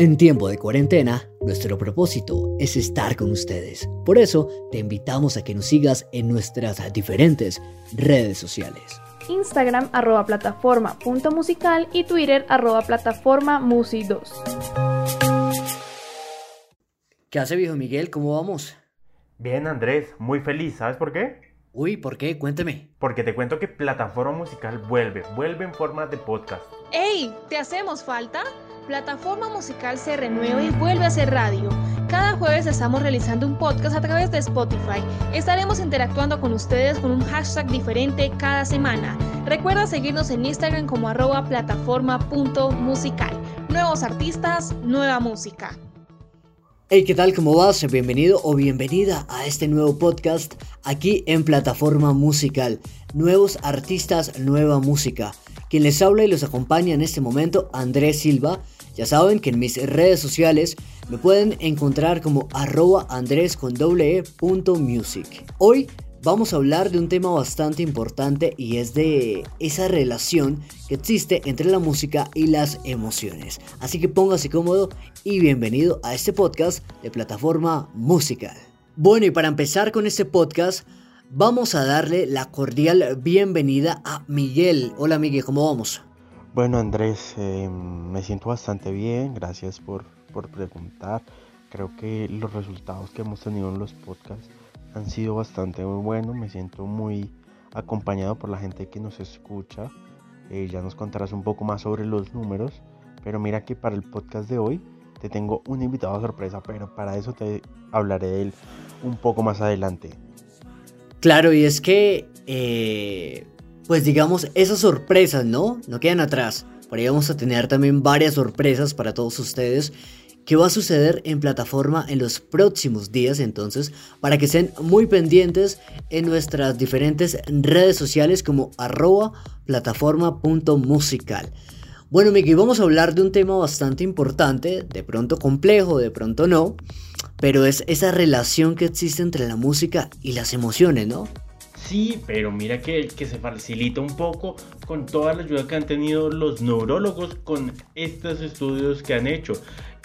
En tiempo de cuarentena, nuestro propósito es estar con ustedes. Por eso, te invitamos a que nos sigas en nuestras diferentes redes sociales. Instagram arroba plataforma punto musical y Twitter arroba plataforma musi2. ¿Qué hace viejo Miguel? ¿Cómo vamos? Bien Andrés, muy feliz, ¿sabes por qué? Uy, ¿por qué? Cuénteme. Porque te cuento que Plataforma Musical vuelve, vuelve en forma de podcast. ¡Ey! ¿Te hacemos falta? Plataforma Musical se renueva y vuelve a ser radio. Cada jueves estamos realizando un podcast a través de Spotify. Estaremos interactuando con ustedes con un hashtag diferente cada semana. Recuerda seguirnos en Instagram como arroba plataforma.musical. Nuevos artistas, nueva música. Hey, ¿qué tal? ¿Cómo vas? Bienvenido o bienvenida a este nuevo podcast aquí en Plataforma Musical. Nuevos artistas, nueva música. Quien les habla y los acompaña en este momento, Andrés Silva. Ya saben que en mis redes sociales me pueden encontrar como arroba andrés con e music. Hoy vamos a hablar de un tema bastante importante y es de esa relación que existe entre la música y las emociones. Así que póngase cómodo y bienvenido a este podcast de plataforma musical. Bueno, y para empezar con este podcast, vamos a darle la cordial bienvenida a Miguel. Hola Miguel, ¿cómo vamos? Bueno Andrés, eh, me siento bastante bien, gracias por, por preguntar. Creo que los resultados que hemos tenido en los podcasts han sido bastante buenos, me siento muy acompañado por la gente que nos escucha. Eh, ya nos contarás un poco más sobre los números, pero mira que para el podcast de hoy te tengo un invitado sorpresa, pero para eso te hablaré de él un poco más adelante. Claro, y es que, eh, pues digamos, esas sorpresas, ¿no? No quedan atrás. Por ahí vamos a tener también varias sorpresas para todos ustedes que va a suceder en plataforma en los próximos días entonces para que estén muy pendientes en nuestras diferentes redes sociales como arroba plataforma.musical. Bueno Miki, vamos a hablar de un tema bastante importante, de pronto complejo, de pronto no, pero es esa relación que existe entre la música y las emociones, ¿no? Sí, pero mira que, que se facilita un poco con toda la ayuda que han tenido los neurólogos con estos estudios que han hecho.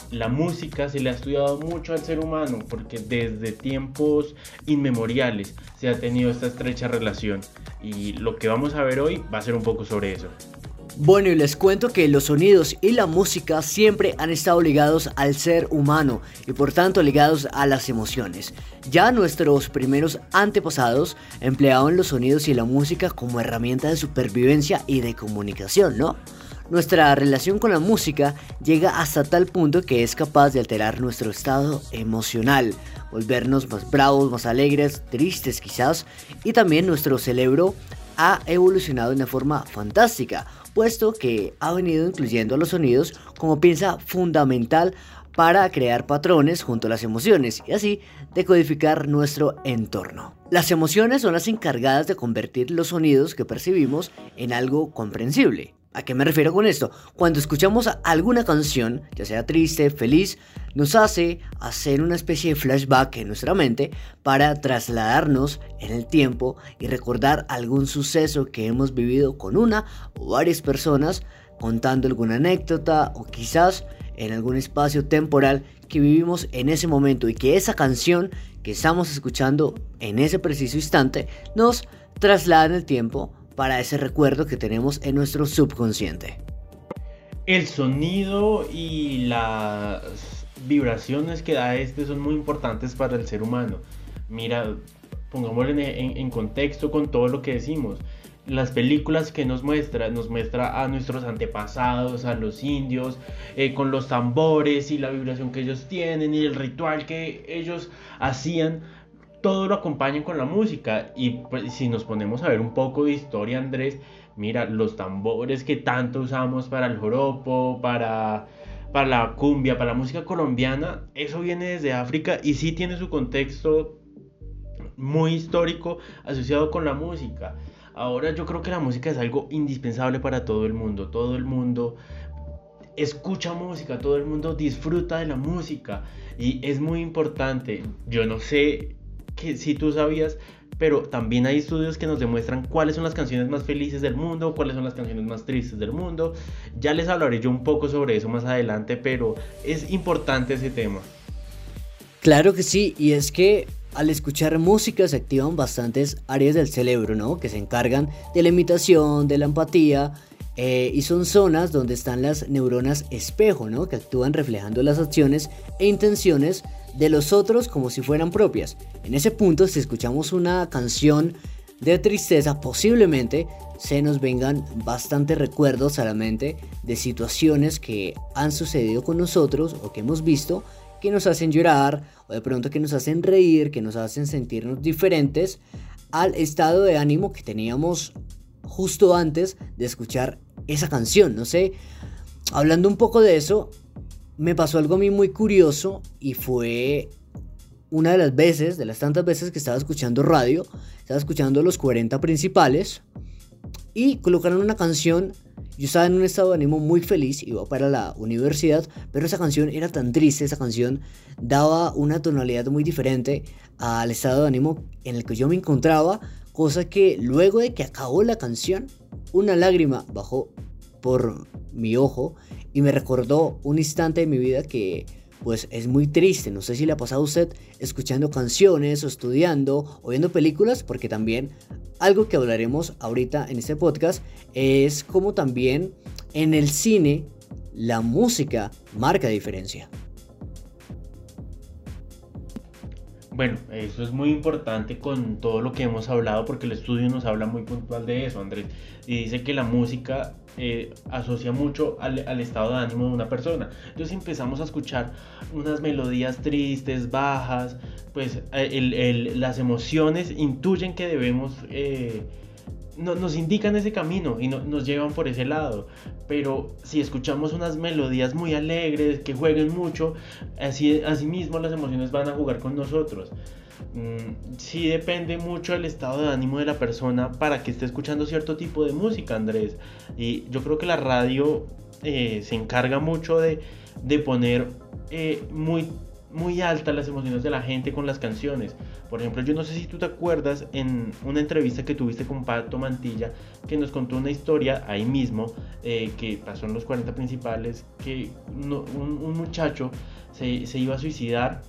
La música se le ha estudiado mucho al ser humano porque desde tiempos inmemoriales se ha tenido esta estrecha relación y lo que vamos a ver hoy va a ser un poco sobre eso. Bueno, y les cuento que los sonidos y la música siempre han estado ligados al ser humano y por tanto ligados a las emociones. Ya nuestros primeros antepasados empleaban los sonidos y la música como herramienta de supervivencia y de comunicación, ¿no? Nuestra relación con la música llega hasta tal punto que es capaz de alterar nuestro estado emocional, volvernos más bravos, más alegres, tristes quizás, y también nuestro cerebro ha evolucionado de una forma fantástica puesto que ha venido incluyendo los sonidos como pieza fundamental para crear patrones junto a las emociones y así decodificar nuestro entorno. Las emociones son las encargadas de convertir los sonidos que percibimos en algo comprensible. ¿A qué me refiero con esto? Cuando escuchamos alguna canción, ya sea triste, feliz, nos hace hacer una especie de flashback en nuestra mente para trasladarnos en el tiempo y recordar algún suceso que hemos vivido con una o varias personas, contando alguna anécdota o quizás en algún espacio temporal que vivimos en ese momento y que esa canción que estamos escuchando en ese preciso instante nos traslada en el tiempo para ese recuerdo que tenemos en nuestro subconsciente. El sonido y las vibraciones que da este son muy importantes para el ser humano. Mira, pongámoslo en, contexto con todo lo que decimos. Las películas que nos muestra, nos muestra a nuestros antepasados, a los indios, eh, con los tambores y la vibración que ellos tienen y el ritual que ellos hacían todo lo acompañan con la música. Y pues, si nos ponemos a ver un poco de historia, Andrés, mira, los tambores que tanto usamos para el joropo, para, para la cumbia, para la música colombiana, eso viene desde África y sí tiene su contexto muy histórico asociado con la música. Ahora yo creo que la música es algo indispensable para todo el mundo. Todo el mundo escucha música, todo el mundo disfruta de la música y es muy importante. Yo no sé que si tú sabías pero también hay estudios que nos demuestran cuáles son las canciones más felices del mundo, cuáles son las canciones más tristes del mundo. Ya les hablaré yo un poco sobre eso más adelante, pero es importante ese tema. Claro que sí, y es que al escuchar música se activan bastantes áreas del cerebro, ¿no? Que se encargan de la imitación, de la empatía, eh, y son zonas donde están las neuronas espejo, ¿no? Que actúan reflejando las acciones e intenciones de los otros como si fueran propias. En ese punto, si escuchamos una canción de tristeza, posiblemente se nos vengan bastantes recuerdos a la mente de situaciones que han sucedido con nosotros o que hemos visto que nos hacen llorar o de pronto que nos hacen reír, que nos hacen sentirnos diferentes al estado de ánimo que teníamos justo antes de escuchar esa canción. No sé, hablando un poco de eso, me pasó algo a mí muy curioso y fue una de las veces, de las tantas veces que estaba escuchando radio, estaba escuchando los 40 principales y colocaron una canción. Yo estaba en un estado de ánimo muy feliz, iba para la universidad, pero esa canción era tan triste, esa canción daba una tonalidad muy diferente al estado de ánimo en el que yo me encontraba, cosa que luego de que acabó la canción, una lágrima bajó por mi ojo y me recordó un instante de mi vida que pues es muy triste. No sé si le ha pasado a usted escuchando canciones o estudiando o viendo películas, porque también algo que hablaremos ahorita en este podcast es como también en el cine la música marca diferencia. Bueno, eso es muy importante con todo lo que hemos hablado porque el estudio nos habla muy puntual de eso, Andrés. Y dice que la música eh, asocia mucho al, estado de ánimo de una persona. Entonces empezamos a escuchar unas melodías tristes, bajas, pues eh, las emociones intuyen que debemos... Eh, nos indican ese camino y nos llevan por ese lado. Pero si escuchamos unas melodías muy alegres, que jueguen mucho, así, así mismo las emociones van a jugar con nosotros. Mm, sí depende mucho del estado de ánimo de la persona para que esté escuchando cierto tipo de música, Andrés. Y yo creo que la radio eh, se encarga mucho de, de poner eh, muy muy altas las emociones de la gente con las canciones. Por ejemplo, yo no sé si tú te acuerdas en una entrevista que tuviste con Pato Mantilla, que nos contó una historia ahí mismo, eh, que pasó en los 40 principales, que un, muchacho se, se, iba a suicidar,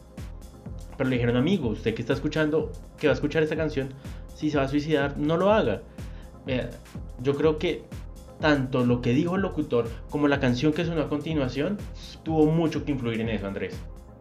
pero le dijeron, amigo, usted que está escuchando, que va a escuchar esta canción, si se va a suicidar, no lo haga. yo creo que tanto lo que dijo el locutor como la canción que sonó a continuación tuvo mucho que influir en eso, Andrés.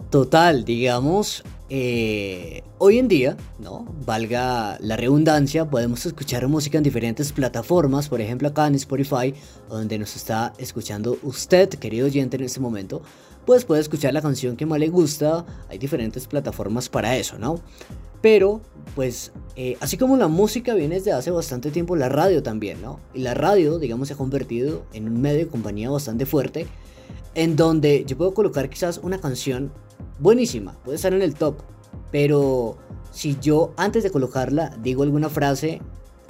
Total, digamos, eh, hoy en día, ¿no? Valga la redundancia, podemos escuchar música en diferentes plataformas, por ejemplo acá en Spotify, donde nos está escuchando usted, querido oyente, en este momento, pues puede escuchar la canción que más le gusta, hay diferentes plataformas para eso, ¿no? Pero, pues, eh, así como la música viene desde hace bastante tiempo, la radio también, ¿no? Y la radio, digamos, se ha convertido en un medio de compañía bastante fuerte, en donde yo puedo colocar quizás una canción buenísima, puede estar en el top, pero si yo antes de colocarla digo alguna frase,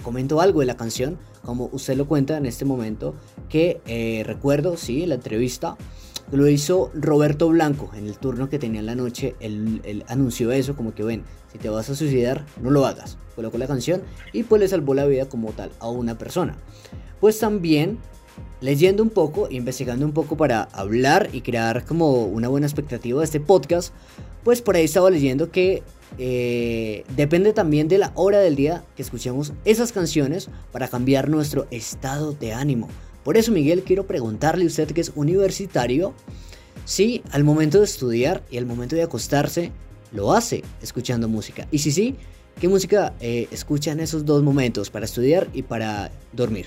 comento algo de la canción, como usted lo cuenta en este momento, que eh, recuerdo, sí, en la entrevista, lo hizo Roberto Blanco en el turno que tenía en la noche, él, anunció eso, como que ven, si te vas a suicidar, no lo hagas, colocó la canción y pues le salvó la vida como tal a una persona. Pues también leyendo un poco, investigando un poco para hablar y crear como una buena expectativa de este podcast, pues por ahí estaba leyendo que eh, depende también de la hora del día que escuchemos esas canciones para cambiar nuestro estado de ánimo. Por eso, Miguel, quiero preguntarle a usted que es universitario, si al momento de estudiar y al momento de acostarse lo hace escuchando música. Y si sí, ¿qué música eh, escucha en esos dos momentos, para estudiar y para dormir?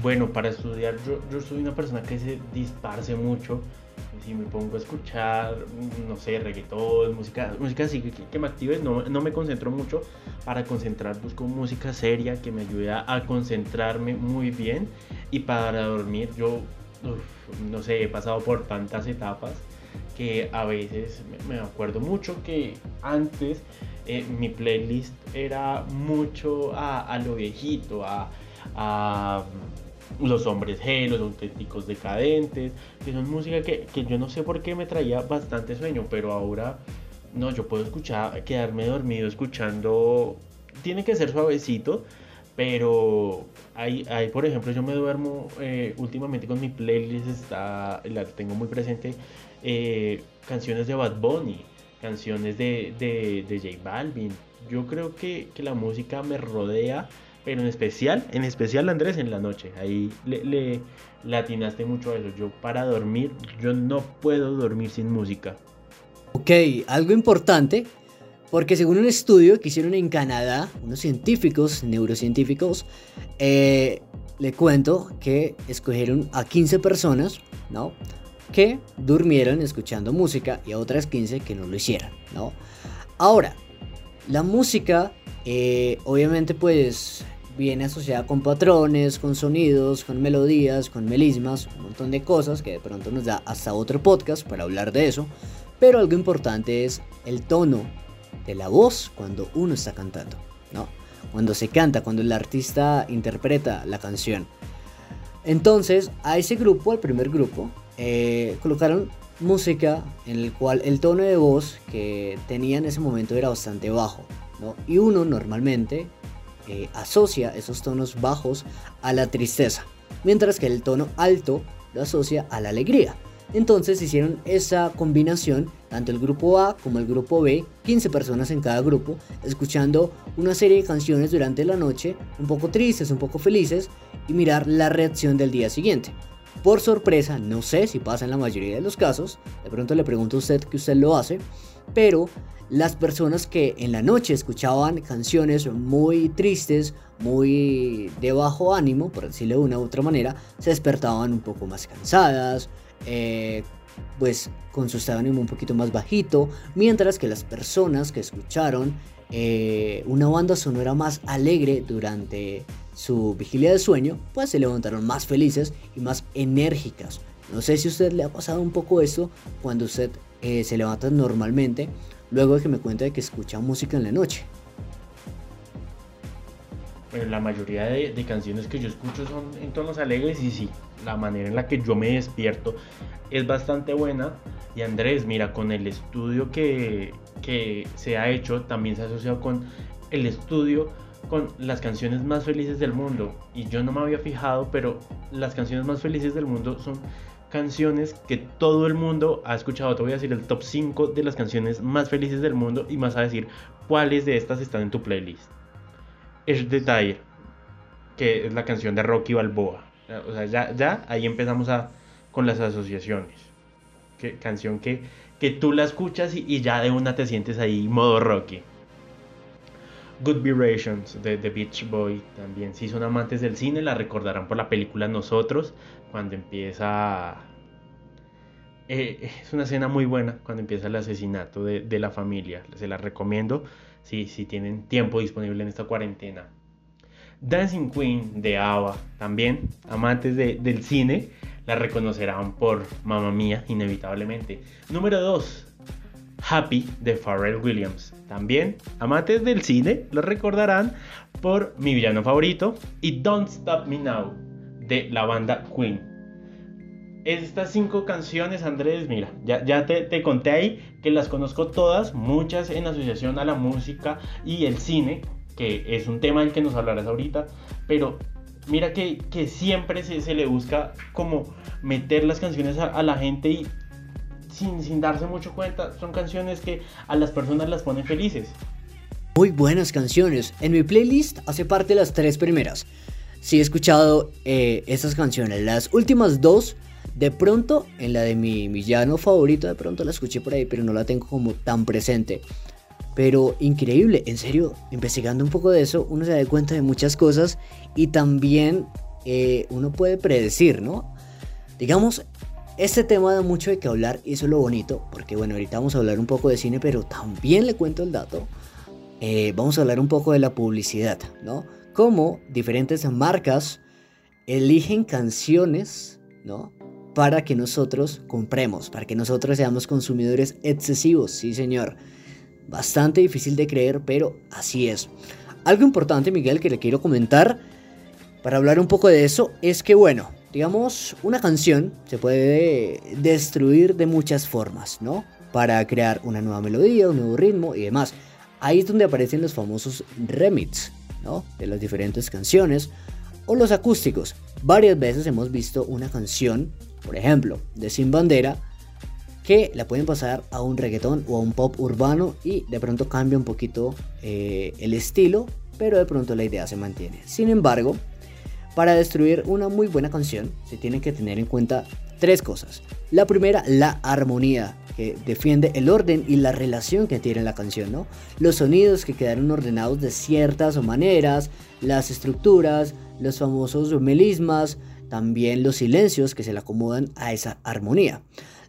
Bueno, para estudiar yo, soy una persona que se disparce mucho. Si me pongo a escuchar, no sé, reggaetón, música, música así que, me active, no, no, me concentro mucho. Para concentrar busco música seria que me ayude a concentrarme muy bien. Y para dormir yo, no sé, he pasado por tantas etapas que a veces me acuerdo mucho que antes eh, mi playlist era mucho a, lo viejito, a los hombres G, los auténticos decadentes, que son música que, yo no sé por qué me traía bastante sueño, pero ahora no, yo puedo escuchar, quedarme dormido escuchando, tiene que ser suavecito, pero hay, hay por ejemplo, yo me duermo eh, últimamente con mi playlist, está, la tengo muy presente, eh, canciones de Bad Bunny, canciones de, de, de J Balvin. Yo creo que, que, la música me rodea, pero en especial, en especial Andrés en la noche. Ahí le, le, atinaste mucho a eso. Yo para dormir, yo no puedo dormir sin música. Ok, algo importante, porque según un estudio que hicieron en Canadá, unos científicos, neurocientíficos, eh, le cuento que escogieron a 15 personas, ¿no? Que durmieron escuchando música y a otras 15 que no lo hicieran, ¿no? Ahora, la música, eh, obviamente, pues viene asociada con patrones, con sonidos, con melodías, con melismas, un montón de cosas que de pronto nos da hasta otro podcast para hablar de eso. Pero algo importante es el tono de la voz cuando uno está cantando, ¿no? Cuando se canta, cuando el artista interpreta la canción. Entonces, a ese grupo, al primer grupo, eh, colocaron música en el cual el tono de voz que tenía en ese momento era bastante bajo, ¿no? Y uno normalmente eh, asocia esos tonos bajos a la tristeza, mientras que el tono alto lo asocia a la alegría. Entonces hicieron esa combinación, tanto el grupo A como el grupo B, 15 personas en cada grupo, escuchando una serie de canciones durante la noche, un poco tristes, un poco felices, y mirar la reacción del día siguiente. Por sorpresa, no sé si pasa en la mayoría de los casos, de pronto le pregunto a usted que usted lo hace, pero las personas que en la noche escuchaban canciones muy tristes, muy de bajo ánimo, por decirlo de una u otra manera, se despertaban un poco más cansadas, eh, pues con su estado de ánimo un poquito más bajito, mientras que las personas que escucharon eh, una banda sonora más alegre durante su vigilia de sueño, pues se levantaron más felices y más enérgicas. No sé si a usted le ha pasado un poco esto cuando usted eh, se levanta normalmente, luego de que me cuente de que escucha música en la noche. La mayoría de, de, canciones que yo escucho son en tonos alegres y sí, la manera en la que yo me despierto es bastante buena. Y Andrés, mira, con el estudio que, que se ha hecho, también se ha asociado con el estudio con las canciones más felices del mundo. Y yo no me había fijado, pero las canciones más felices del mundo son canciones que todo el mundo ha escuchado. Te voy a decir el top 5 de las canciones más felices del mundo y más a decir cuáles de estas están en tu playlist es Detalle, que es la canción de Rocky Balboa. O sea, ya, ya ahí empezamos a, con las asociaciones. Que, canción que, que tú la escuchas y, ya de una te sientes ahí modo Rocky. Good Vibrations de The Beach Boy también. Si son amantes del cine, la recordarán por la película Nosotros, cuando empieza... Eh, es una escena muy buena cuando empieza el asesinato de, la familia. Se la recomiendo si, si tienen tiempo disponible en esta cuarentena. Dancing Queen de Ava, también amantes de, del cine, la reconocerán por Mamma Mía, inevitablemente. Número 2, Happy de Pharrell Williams. También amantes del cine lo recordarán por mi villano favorito y Don't Stop Me Now de la banda Queen estas cinco canciones, Andrés, mira, ya, te, te, conté ahí que las conozco todas, muchas en asociación a la música y el cine, que es un tema del que nos hablarás ahorita, pero mira que, siempre se, le busca como meter las canciones a, la gente y sin, darse mucho cuenta, son canciones que a las personas las ponen felices. Muy buenas canciones, en mi playlist hace parte las tres primeras. Sí he escuchado eh, esas canciones, las últimas dos de pronto, en la de mi villano favorito, de pronto la escuché por ahí, pero no la tengo como tan presente. Pero increíble, en serio, investigando un poco de eso, uno se da cuenta de muchas cosas y también eh, uno puede predecir, ¿no? Digamos, este tema da mucho de qué hablar y eso es lo bonito, porque bueno, ahorita vamos a hablar un poco de cine, pero también le cuento el dato. Eh, vamos a hablar un poco de la publicidad, ¿no? Cómo diferentes marcas eligen canciones, ¿no? para que nosotros compremos, para que nosotros seamos consumidores excesivos, sí señor. Bastante difícil de creer, pero así es. Algo importante, Miguel, que le quiero comentar para hablar un poco de eso, es que bueno, digamos, una canción se puede destruir de muchas formas, ¿no? para crear una nueva melodía, un nuevo ritmo y demás. Ahí es donde aparecen los famosos remix, De las diferentes canciones o los acústicos. Varias veces hemos visto una canción, por ejemplo, de Sin Bandera, que la pueden pasar a un reggaetón o a un pop urbano y de pronto cambia un poquito eh, el estilo, pero de pronto la idea se mantiene. Sin embargo, para destruir una muy buena canción se tienen que tener en cuenta tres cosas. La primera, la armonía, que defiende el orden y la relación que tiene la canción. Los sonidos que quedaron ordenados de ciertas maneras, las estructuras, los famosos melismas, también los silencios que se le acomodan a esa armonía.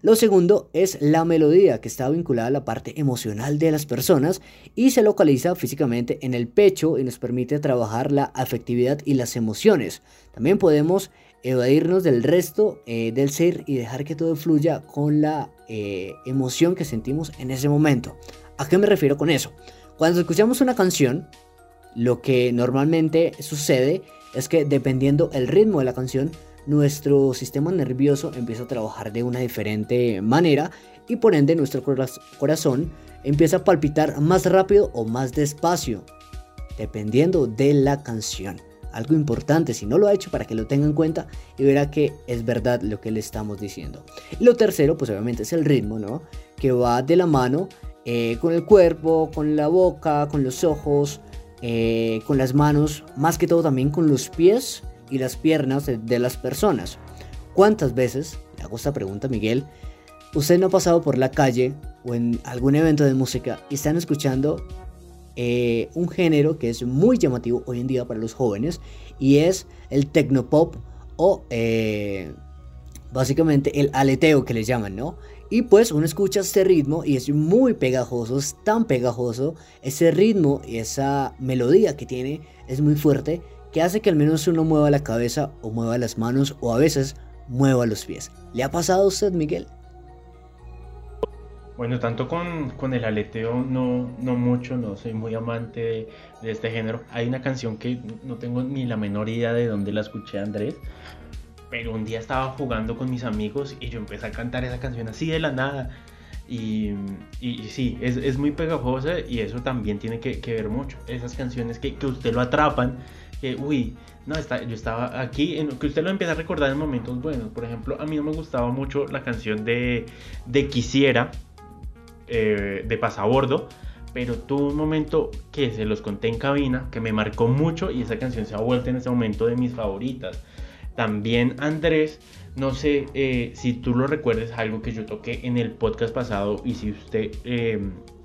Lo segundo es la melodía, que está vinculada a la parte emocional de las personas y se localiza físicamente en el pecho y nos permite trabajar la afectividad y las emociones. También podemos evadirnos del resto eh, del ser y dejar que todo fluya con la eh, emoción que sentimos en ese momento. ¿A qué me refiero con eso? Cuando escuchamos una canción, lo que normalmente sucede es que dependiendo el ritmo de la canción, nuestro sistema nervioso empieza a trabajar de una diferente manera y por ende nuestro corazón empieza a palpitar más rápido o más despacio, dependiendo de la canción. Algo importante, si no lo ha hecho, para que lo tenga en cuenta y verá que es verdad lo que le estamos diciendo. Y lo tercero, pues obviamente es el ritmo, ¿no? Que va de la mano eh, con el cuerpo, con la boca, con los ojos, eh, con las manos, más que todo también con los pies y las piernas de, las personas. ¿Cuántas veces, le hago esta pregunta Miguel, usted no ha pasado por la calle o en algún evento de música y están escuchando eh, un género que es muy llamativo hoy en día para los jóvenes y es el tecnopop o eh, básicamente el aleteo que les llaman, ¿no? Y pues uno escucha este ritmo y es muy pegajoso, es tan pegajoso, ese ritmo y esa melodía que tiene es muy fuerte que hace que al menos uno mueva la cabeza o mueva las manos o a veces mueva los pies. ¿Le ha pasado a usted, Miguel? Bueno, tanto con, el aleteo no, no mucho, no soy muy amante de, este género. Hay una canción que no tengo ni la menor idea de dónde la escuché, Andrés. Pero un día estaba jugando con mis amigos y yo empecé a cantar esa canción así de la nada. Y, y, sí, es, es, muy pegajosa y eso también tiene que, que ver mucho. Esas canciones que, que usted lo atrapan que, uy, no, está, yo estaba aquí, en, que usted lo empieza a recordar en momentos buenos. Por ejemplo, a mí no me gustaba mucho la canción de, de Quisiera, eh, de Pasabordo, pero tuvo un momento que se los conté en cabina, que me marcó mucho y esa canción se ha vuelto en ese momento de mis favoritas. También Andrés, no sé eh, si tú lo recuerdes, algo que yo toqué en el podcast pasado y si usted... Eh,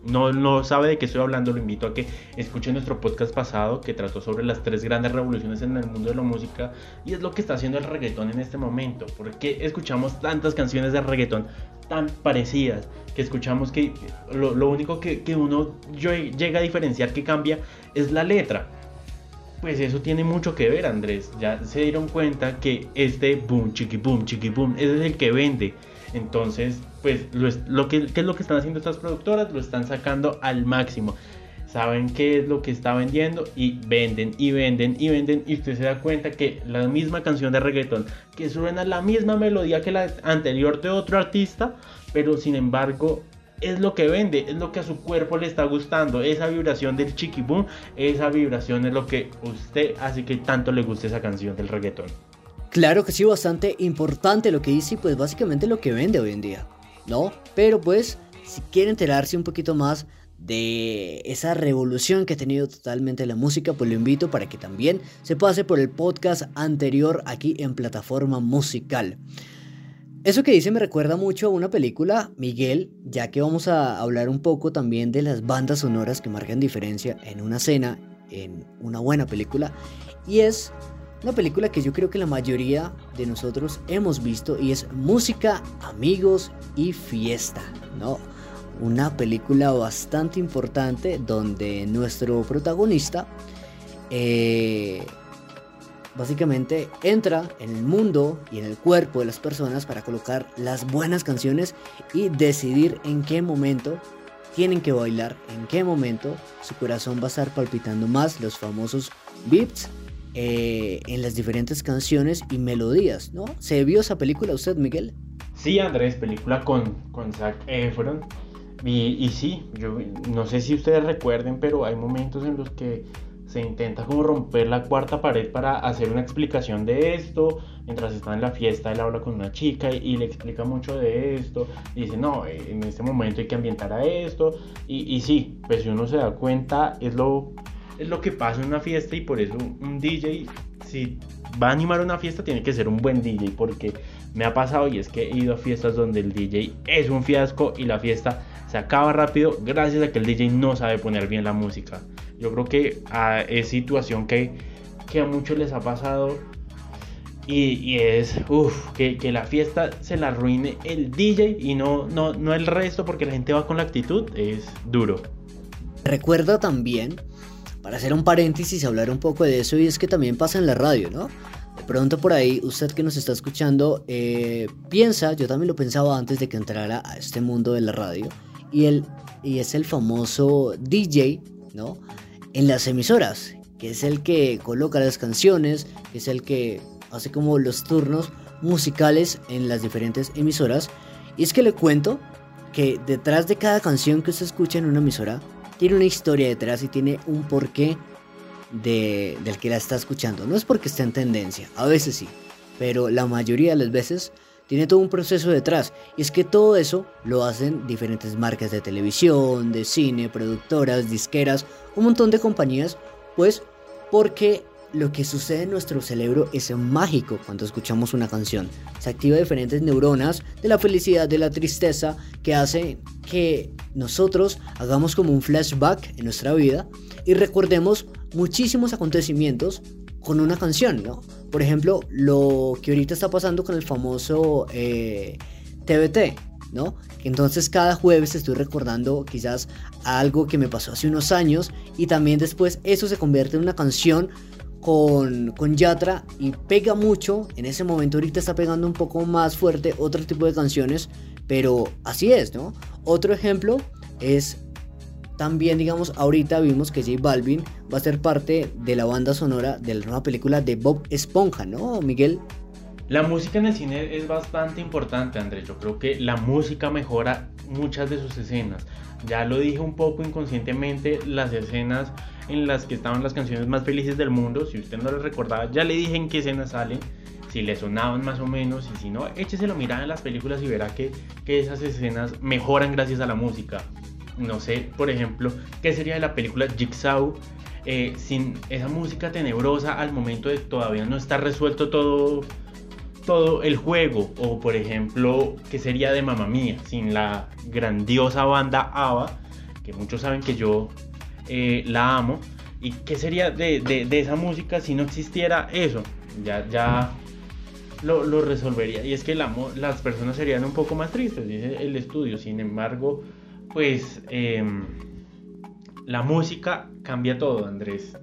no, no sabe de qué estoy hablando, lo invito a que escuche nuestro podcast pasado que trató sobre las tres grandes revoluciones en el mundo de la música y es lo que está haciendo el reggaetón en este momento. porque escuchamos tantas canciones de reggaetón tan parecidas? Que escuchamos que lo, único que, uno llega a diferenciar que cambia es la letra. Pues eso tiene mucho que ver, Andrés. Ya se dieron cuenta que este boom, chiqui boom, chiqui boom, es el que vende entonces, pues, lo, que, ¿qué es lo que están haciendo estas productoras? Lo están sacando al máximo. Saben qué es lo que está vendiendo y venden y venden y venden. Y usted se da cuenta que la misma canción de reggaeton, que suena la misma melodía que la anterior de otro artista, pero sin embargo es lo que vende, es lo que a su cuerpo le está gustando, esa vibración del chiqui boom, esa vibración es lo que usted hace que tanto le guste esa canción del reggaetón. Claro que sí, bastante importante lo que dice y pues básicamente lo que vende hoy en día, ¿no? Pero pues si quiere enterarse un poquito más de esa revolución que ha tenido totalmente la música, pues lo invito para que también se pase por el podcast anterior aquí en plataforma musical. Eso que dice me recuerda mucho a una película, Miguel, ya que vamos a hablar un poco también de las bandas sonoras que marcan diferencia en una escena, en una buena película, y es una película que yo creo que la mayoría de nosotros hemos visto y es Música, Amigos y Fiesta, ¿no? Una película bastante importante donde nuestro protagonista eh, básicamente entra en el mundo y en el cuerpo de las personas para colocar las buenas canciones y decidir en qué momento tienen que bailar, en qué momento su corazón va a estar palpitando más, los famosos beats eh, en las diferentes canciones y melodías, ¿no? ¿Se vio esa película usted, Miguel? Sí, Andrés, película con, con Zac Efron. Y, y sí, yo no sé si ustedes recuerden, pero hay momentos en los que se intenta como romper la cuarta pared para hacer una explicación de esto. Mientras está en la fiesta, él habla con una chica y, le explica mucho de esto. Y dice, no, eh, en este momento hay que ambientar a esto. Y, y sí, pues si uno se da cuenta, es lo, es lo que pasa en una fiesta y por eso un DJ, si va a animar una fiesta, tiene que ser un buen DJ. Porque me ha pasado y es que he ido a fiestas donde el DJ es un fiasco y la fiesta se acaba rápido gracias a que el DJ no sabe poner bien la música. Yo creo que ah, es situación que, que a muchos les ha pasado y, es que, que, la fiesta se la arruine el DJ y no, no, no el resto porque la gente va con la actitud, es duro. Recuerda también, para hacer un paréntesis, hablar un poco de eso y es que también pasa en la radio, ¿no? De pronto por ahí, usted que nos está escuchando, eh, piensa, yo también lo pensaba antes de que entrara a este mundo de la radio, y, el, y es el famoso DJ, ¿no? en las emisoras, que es el que coloca las canciones, que es el que hace como los turnos musicales en las diferentes emisoras. Y es que le cuento que detrás de cada canción que usted escucha en una emisora, tiene una historia detrás y tiene un porqué de, del que la está escuchando. No es porque esté en tendencia, a veces sí, pero la mayoría de las veces tiene todo un proceso detrás. Y es que todo eso lo hacen diferentes marcas de televisión, de cine, productoras, disqueras, un montón de compañías, pues porque lo que sucede en nuestro cerebro es mágico cuando escuchamos una canción. Se activa diferentes neuronas de la felicidad, de la tristeza, que hace que nosotros hagamos como un flashback en nuestra vida y recordemos muchísimos acontecimientos con una canción, ¿no? Por ejemplo, lo que ahorita está pasando con el famoso TBT, eh, ¿no? Entonces cada jueves estoy recordando quizás algo que me pasó hace unos años y también después eso se convierte en una canción con, con Yatra y pega mucho. En ese momento ahorita está pegando un poco más fuerte otro tipo de canciones, pero así es, ¿no? Otro ejemplo es también, digamos, ahorita vimos que J Balvin va a ser parte de la banda sonora de la nueva película de Bob Esponja, ¿no, Miguel? La música en el cine es bastante importante, Andrés. Yo creo que la música mejora muchas de sus escenas. Ya lo dije un poco inconscientemente, las escenas en las que estaban las canciones más felices del mundo. Si usted no lo recordaba, ya le dije en qué escenas salen, si le sonaban más o menos, y si no, écheselo mirar en las películas y verá que, que esas escenas mejoran gracias a la música no sé, por ejemplo, qué sería de la película Jigsaw eh, sin esa música tenebrosa al momento de todavía no estar resuelto todo, todo el juego. O por ejemplo, qué sería de Mamma Mía sin la grandiosa banda ABBA, que muchos saben que yo eh, la amo. ¿Y qué sería de, esa música si no existiera eso? Ya, ya lo, lo resolvería. Y es que las personas serían un poco más tristes, dice el estudio. Sin embargo, pues em, la música cambia todo, Andrés.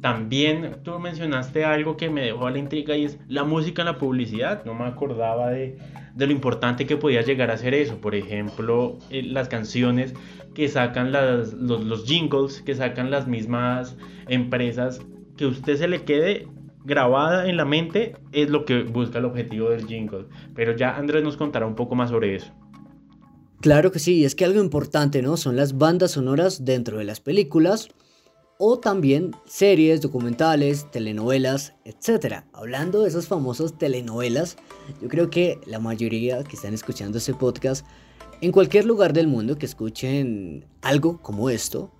También tú mencionaste algo que me dejó a la intriga y es la música en la publicidad. No me acordaba de, lo importante que podía llegar a ser eso. Por ejemplo, eh, las canciones que sacan los, los jingles, que sacan las mismas empresas, que usted se le quede grabada en la mente es lo que busca el objetivo del jingle. Pero ya Andrés nos contará un poco más sobre eso. Claro que sí, es que algo importante, ¿no? Son las bandas sonoras dentro de las películas o también series, documentales, telenovelas, etc. Hablando de esas famosas telenovelas, yo creo que la mayoría que están escuchando este podcast, en cualquier lugar del mundo que escuchen algo como esto,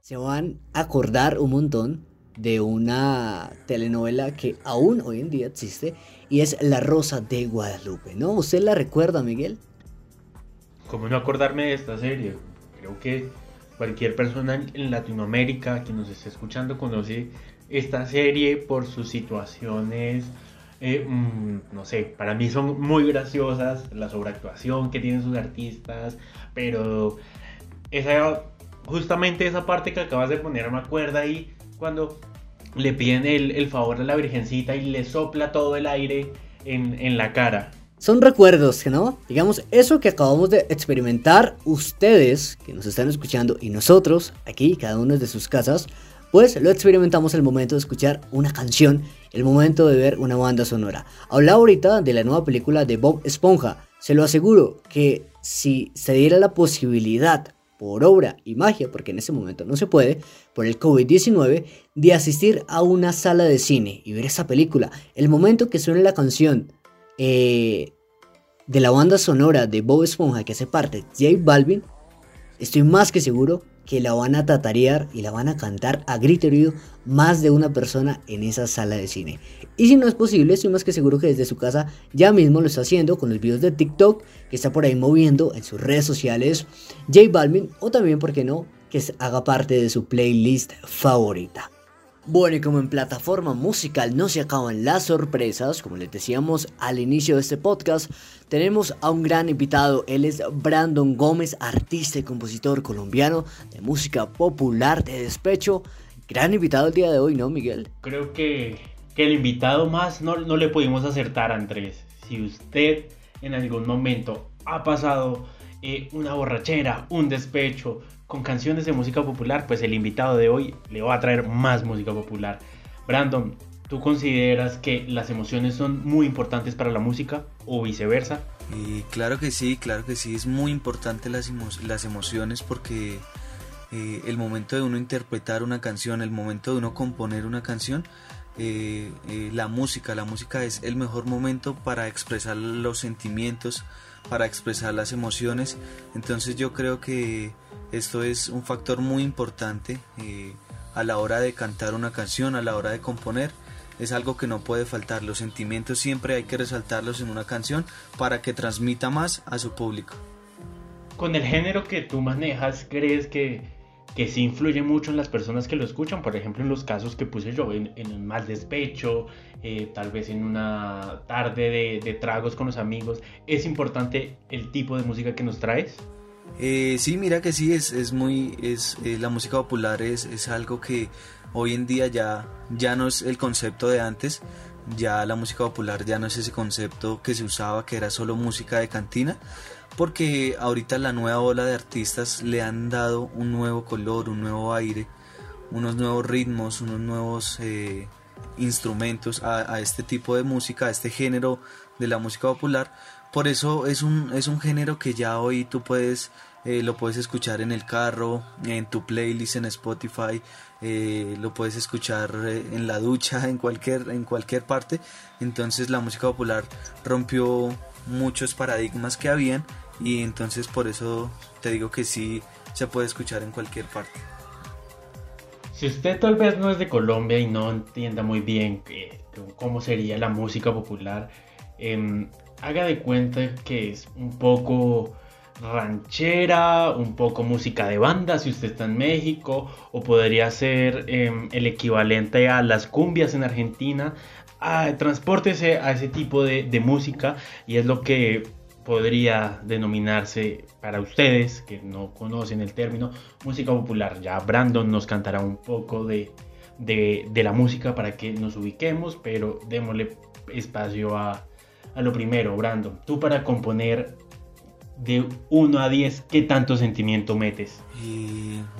se van a acordar un montón de una telenovela que aún hoy en día existe y es La Rosa de Guadalupe, ¿no? ¿Usted la recuerda, Miguel? ¿Cómo no acordarme de esta serie? Creo que cualquier persona en Latinoamérica que nos esté escuchando conoce esta serie por sus situaciones, eh, mm, no sé, para mí son muy graciosas, la sobreactuación que tienen sus artistas, pero esa justamente esa parte que acabas de poner me acuerda ahí cuando le piden el, favor a la Virgencita y le sopla todo el aire en, la cara. Son recuerdos, ¿no? Digamos, eso que acabamos de experimentar ustedes que nos están escuchando y nosotros aquí, cada uno de sus casas, pues lo experimentamos el momento de escuchar una canción, el momento de ver una banda sonora. Hablaba ahorita de la nueva película de Bob Esponja. Se lo aseguro que si se diera la posibilidad por obra y magia, porque en ese momento no se puede, por el COVID-19, de asistir a una sala de cine y ver esa película, el momento que suene la canción eh, de la banda sonora de Bob Esponja que hace parte J Balvin, estoy más que seguro que la van a tatarear y la van a cantar a grito más de una persona en esa sala de cine. Y si no es posible, estoy más que seguro que desde su casa ya mismo lo está haciendo con los videos de TikTok que está por ahí moviendo en sus redes sociales J Balvin o también, ¿por qué no?, que haga parte de su playlist favorita. Bueno, y como en plataforma musical no se acaban las sorpresas, como les decíamos al inicio de este podcast, tenemos a un gran invitado. Él es Brandon Gómez, artista y compositor colombiano de música popular de despecho. Gran invitado el día de hoy, ¿no, Miguel? Creo que, que el invitado más no, no le pudimos acertar, Andrés. Si usted en algún momento ha pasado eh, una borrachera, un despecho, con canciones de música popular, pues el invitado de hoy le va a traer más música popular. Brandon, ¿tú consideras que las emociones son muy importantes para la música o viceversa? Y claro que sí, claro que sí, es muy importante las, las emociones porque eh, el momento de uno interpretar una canción, el momento de uno componer una canción, eh, eh, la música, la música es el mejor momento para expresar los sentimientos, para expresar las emociones. Entonces yo creo que esto es un factor muy importante eh, a la hora de cantar una canción, a la hora de componer. Es algo que no puede faltar. Los sentimientos siempre hay que resaltarlos en una canción para que transmita más a su público. Con el género que tú manejas, ¿crees que, que sí influye mucho en las personas que lo escuchan? Por ejemplo, en los casos que puse yo, en, en el mal despecho, eh, tal vez en una tarde de tragos con los amigos. ¿Es importante el tipo de música que nos traes? Eh, sí, mira que sí, es, es muy, es, eh, la música popular es, es, algo que hoy en día ya, ya no es el concepto de antes, ya la música popular ya no es ese concepto que se usaba, que era solo música de cantina, porque ahorita la nueva ola de artistas le han dado un nuevo color, un nuevo aire, unos nuevos ritmos, unos nuevos eh, instrumentos a, este tipo de música, a este género de la música popular, por eso es un, es un género que ya hoy tú puedes, eh, lo puedes escuchar en el carro, en tu playlist en Spotify, eh, lo puedes escuchar en la ducha, en cualquier, en cualquier parte. Entonces la música popular rompió muchos paradigmas que habían y entonces por eso te digo que sí se puede escuchar en cualquier parte. Si usted tal vez no es de Colombia y no entienda muy bien cómo sería la música popular, em, haga de cuenta que es un poco ranchera, un poco música de banda si usted está en México, o podría ser em, el equivalente a las cumbias en Argentina. Ah, transpórtese a ese tipo de, música y es lo que podría denominarse para ustedes que no conocen el término música popular. Ya Brandon nos cantará un poco de, de la música para que nos ubiquemos, pero démosle espacio a, a lo primero, Brandon, tú para componer de 1 a 10, ¿qué tanto sentimiento metes?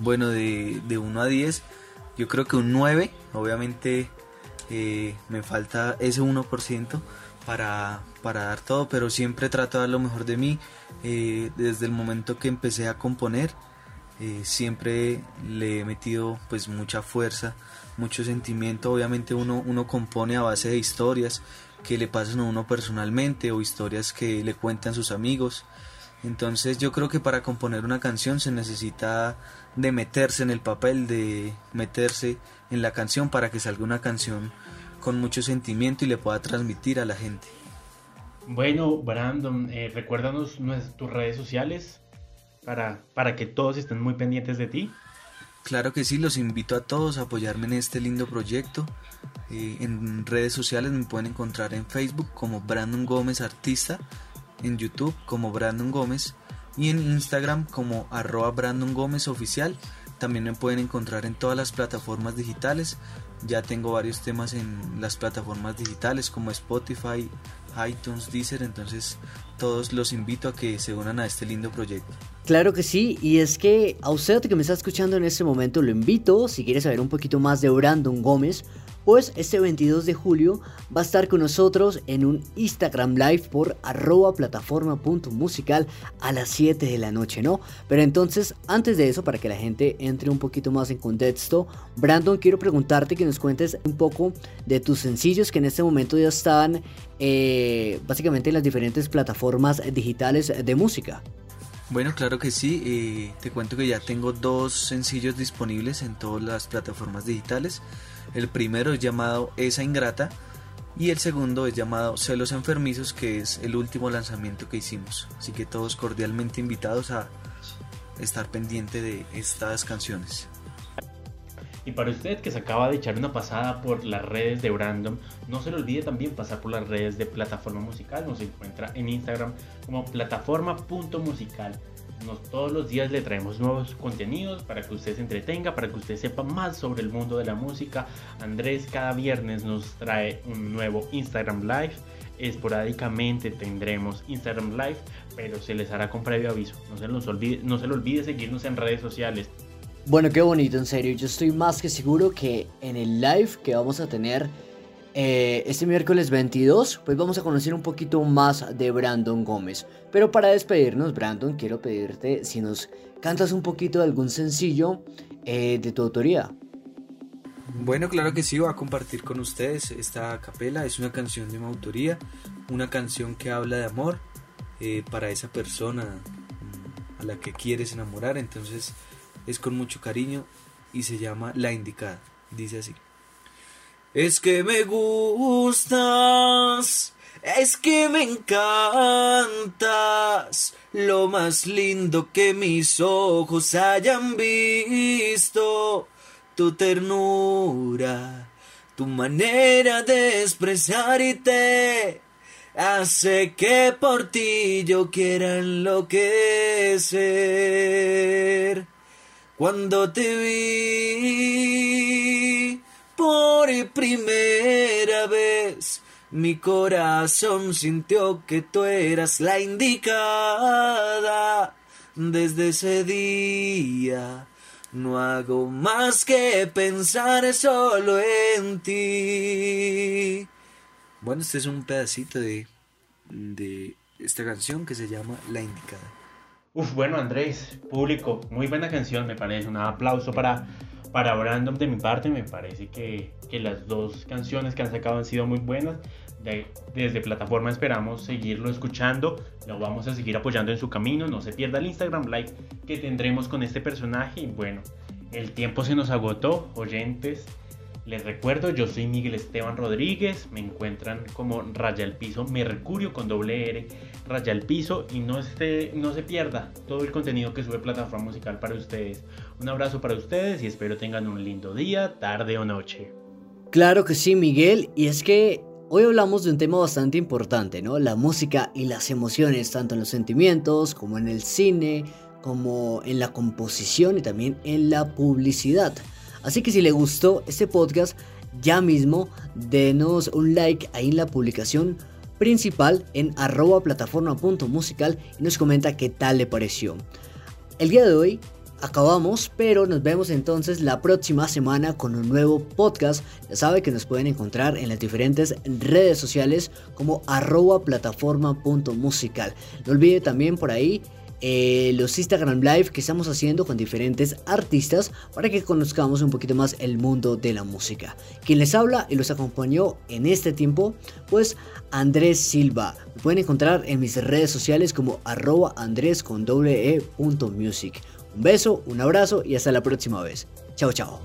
bueno, de, de 1 a 10, yo creo que un 9, obviamente eh, me falta ese 1% para, para dar todo, pero siempre trato de dar lo mejor de mí. Eh, desde el momento que empecé a componer, eh, siempre le he metido pues mucha fuerza, mucho sentimiento. Obviamente uno, uno compone a base de historias, que le pasan a uno personalmente o historias que le cuentan sus amigos. Entonces yo creo que para componer una canción se necesita de meterse en el papel, de meterse en la canción para que salga una canción con mucho sentimiento y le pueda transmitir a la gente. Bueno, Brandon, eh, recuérdanos tus redes sociales para, para que todos estén muy pendientes de ti. Claro que sí, los invito a todos a apoyarme en este lindo proyecto. Eh, en redes sociales me pueden encontrar en Facebook como Brandon Gómez Artista, en YouTube como Brandon Gómez y en Instagram como arroba Brandon Gómez Oficial. También me pueden encontrar en todas las plataformas digitales. Ya tengo varios temas en las plataformas digitales como Spotify, iTunes, Deezer, entonces todos los invito a que se unan a este lindo proyecto. Claro que sí, y es que a usted que me está escuchando en este momento lo invito, si quiere saber un poquito más de Brandon Gómez, pues este 22 de julio va a estar con nosotros en un Instagram Live por arroba plataforma.musical a las 7 de la noche, ¿no? Pero entonces, antes de eso, para que la gente entre un poquito más en contexto, Brandon, quiero preguntarte que nos cuentes un poco de tus sencillos que en este momento ya están eh, básicamente en las diferentes plataformas digitales de música. Bueno, claro que sí. Eh, te cuento que ya tengo dos sencillos disponibles en todas las plataformas digitales. El primero es llamado Esa Ingrata y el segundo es llamado Celos Enfermizos, que es el último lanzamiento que hicimos. Así que todos cordialmente invitados a estar pendiente de estas canciones. Y para usted que se acaba de echar una pasada por las redes de Brandon, no se le olvide también pasar por las redes de Plataforma Musical. Nos encuentra en Instagram como plataforma.musical. Nos, todos los días le traemos nuevos contenidos para que usted se entretenga, para que usted sepa más sobre el mundo de la música. Andrés cada viernes nos trae un nuevo Instagram Live. Esporádicamente tendremos Instagram Live, pero se les hará con previo aviso. No se, nos olvide, no se le olvide seguirnos en redes sociales. Bueno, qué bonito, en serio. Yo estoy más que seguro que en el live que vamos a tener eh, este miércoles 22, pues vamos a conocer un poquito más de Brandon Gómez. Pero para despedirnos, Brandon, quiero pedirte si nos cantas un poquito de algún sencillo eh, de tu autoría. Bueno, claro que sí, voy a compartir con ustedes esta capela. Es una canción de mi autoría, una canción que habla de amor eh, para esa persona mm, a la que quieres enamorar. Entonces es con mucho cariño y se llama La Indicada. Dice así. Es que me gustas, es que me encantas, lo más lindo que mis ojos hayan visto, tu ternura, tu manera de expresarte, hace que por ti yo quiera enloquecer. Cuando te vi primera vez, mi corazón sintió que tú eras la indicada. Desde ese día no hago más que pensar solo en ti. Bueno, este es un pedacito de, de esta canción que se llama La Indicada. Uf, bueno Andrés, público, muy buena canción me parece, un aplauso para, para Brandon de mi parte, me parece que, que las dos canciones que han sacado han sido muy buenas, desde plataforma esperamos seguirlo escuchando, lo vamos a seguir apoyando en su camino, no se pierda el Instagram Live que tendremos con este personaje. Y bueno, el tiempo se nos agotó, oyentes, les recuerdo, yo soy Miguel Esteban Rodríguez, me encuentran como Raya el Piso Mercurio con doble R, Raya el Piso y no, esté, no se pierda todo el contenido que sube Plataforma Musical para ustedes. Un abrazo para ustedes y espero tengan un lindo día, tarde o noche. Claro que sí, Miguel, y es que hoy hablamos de un tema bastante importante, ¿no? La música y las emociones, tanto en los sentimientos como en el cine, como en la composición y también en la publicidad. Así que si le gustó este podcast, ya mismo denos un like ahí en la publicación principal en arroba plataforma.musical y nos comenta qué tal le pareció. El día de hoy acabamos, pero nos vemos entonces la próxima semana con un nuevo podcast. Ya sabe que nos pueden encontrar en las diferentes redes sociales como arroba plataforma.musical. No olvide también por ahí eh, los Instagram Live que estamos haciendo con diferentes artistas para que conozcamos un poquito más el mundo de la música. Quien les habla y los acompañó en este tiempo, pues Andrés Silva. Me pueden encontrar en mis redes sociales como arroba andrés con doble e Un beso, un abrazo y hasta la próxima vez. Chao, chao.